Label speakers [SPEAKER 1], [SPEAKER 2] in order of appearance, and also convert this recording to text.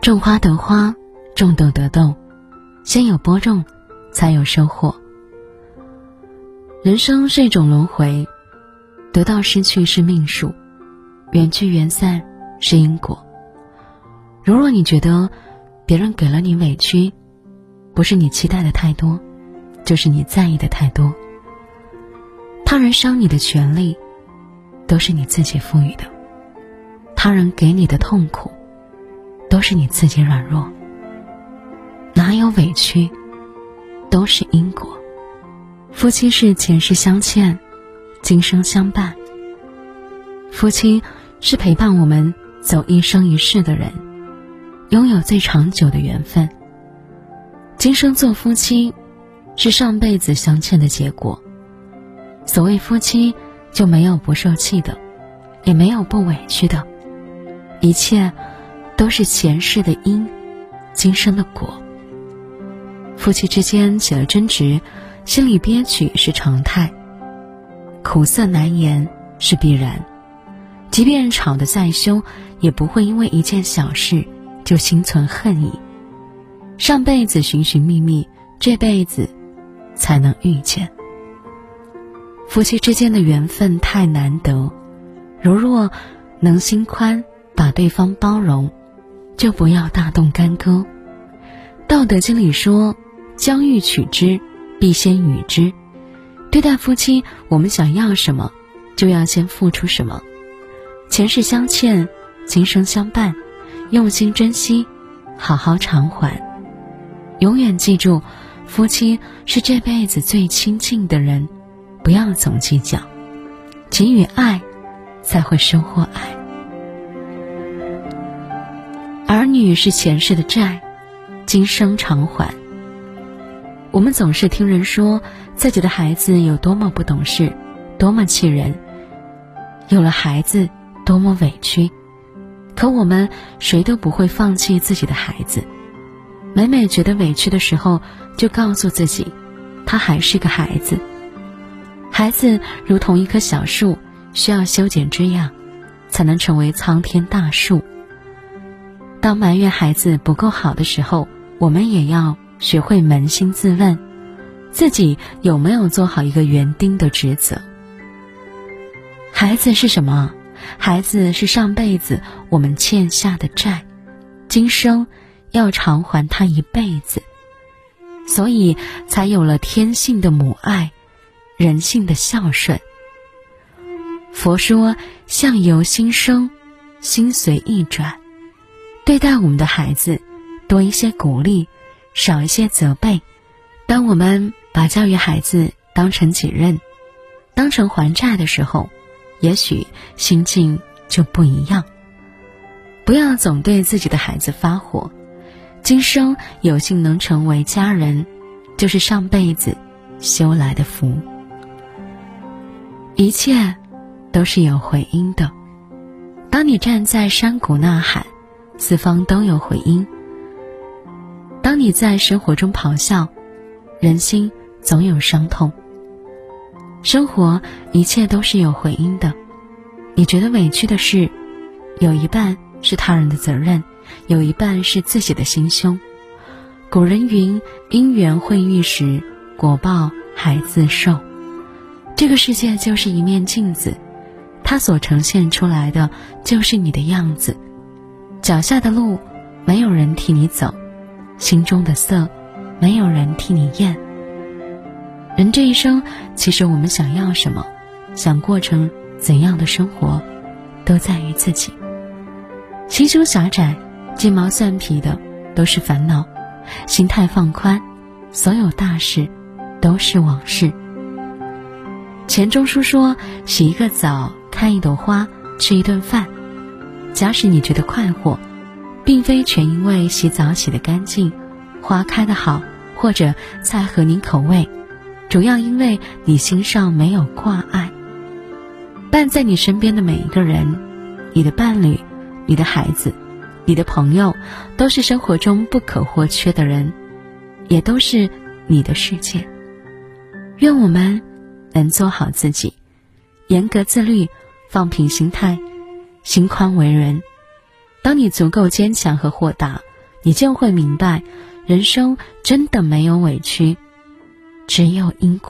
[SPEAKER 1] 种花得花，种豆得豆，先有播种，才有收获。人生是一种轮回，得到失去是命数，缘聚缘散是因果。如若你觉得别人给了你委屈，不是你期待的太多，就是你在意的太多。他人伤你的权利，都是你自己赋予的；他人给你的痛苦，都是你自己软弱。哪有委屈，都是因果。夫妻是前世相欠，今生相伴。夫妻是陪伴我们走一生一世的人，拥有最长久的缘分。今生做夫妻，是上辈子相欠的结果。所谓夫妻，就没有不受气的，也没有不委屈的，一切都是前世的因，今生的果。夫妻之间起了争执。心里憋屈是常态，苦涩难言是必然。即便吵得再凶，也不会因为一件小事就心存恨意。上辈子寻寻觅觅，这辈子才能遇见。夫妻之间的缘分太难得，如若能心宽，把对方包容，就不要大动干戈。道德经里说：“将欲取之。”必先予之。对待夫妻，我们想要什么，就要先付出什么。前世相欠，今生相伴，用心珍惜，好好偿还。永远记住，夫妻是这辈子最亲近的人，不要总计较，给予爱，才会收获爱。女是前世的债，今生偿还。我们总是听人说自己的孩子有多么不懂事，多么气人，有了孩子多么委屈，可我们谁都不会放弃自己的孩子。每每觉得委屈的时候，就告诉自己，他还是个孩子。孩子如同一棵小树，需要修剪枝桠，才能成为苍天大树。当埋怨孩子不够好的时候，我们也要。学会扪心自问，自己有没有做好一个园丁的职责？孩子是什么？孩子是上辈子我们欠下的债，今生要偿还他一辈子，所以才有了天性的母爱，人性的孝顺。佛说：“相由心生，心随意转。”对待我们的孩子，多一些鼓励。少一些责备。当我们把教育孩子当成己任，当成还债的时候，也许心境就不一样。不要总对自己的孩子发火。今生有幸能成为家人，就是上辈子修来的福。一切都是有回音的。当你站在山谷呐喊，四方都有回音。当你在生活中咆哮，人心总有伤痛。生活一切都是有回音的。你觉得委屈的事，有一半是他人的责任，有一半是自己的心胸。古人云：“因缘会遇时，果报还自受。”这个世界就是一面镜子，它所呈现出来的就是你的样子。脚下的路，没有人替你走。心中的色，没有人替你咽。人这一生，其实我们想要什么，想过成怎样的生活，都在于自己。心胸狭窄、鸡毛蒜皮的都是烦恼；心态放宽，所有大事都是往事。钱钟书说：“洗一个澡，看一朵花，吃一顿饭。假使你觉得快活。”并非全因为洗澡洗得干净，花开得好，或者菜合你口味，主要因为你心上没有挂碍。伴在你身边的每一个人，你的伴侣、你的孩子、你的朋友，都是生活中不可或缺的人，也都是你的世界。愿我们能做好自己，严格自律，放平心态，心宽为人。当你足够坚强和豁达，你就会明白，人生真的没有委屈，只有因果。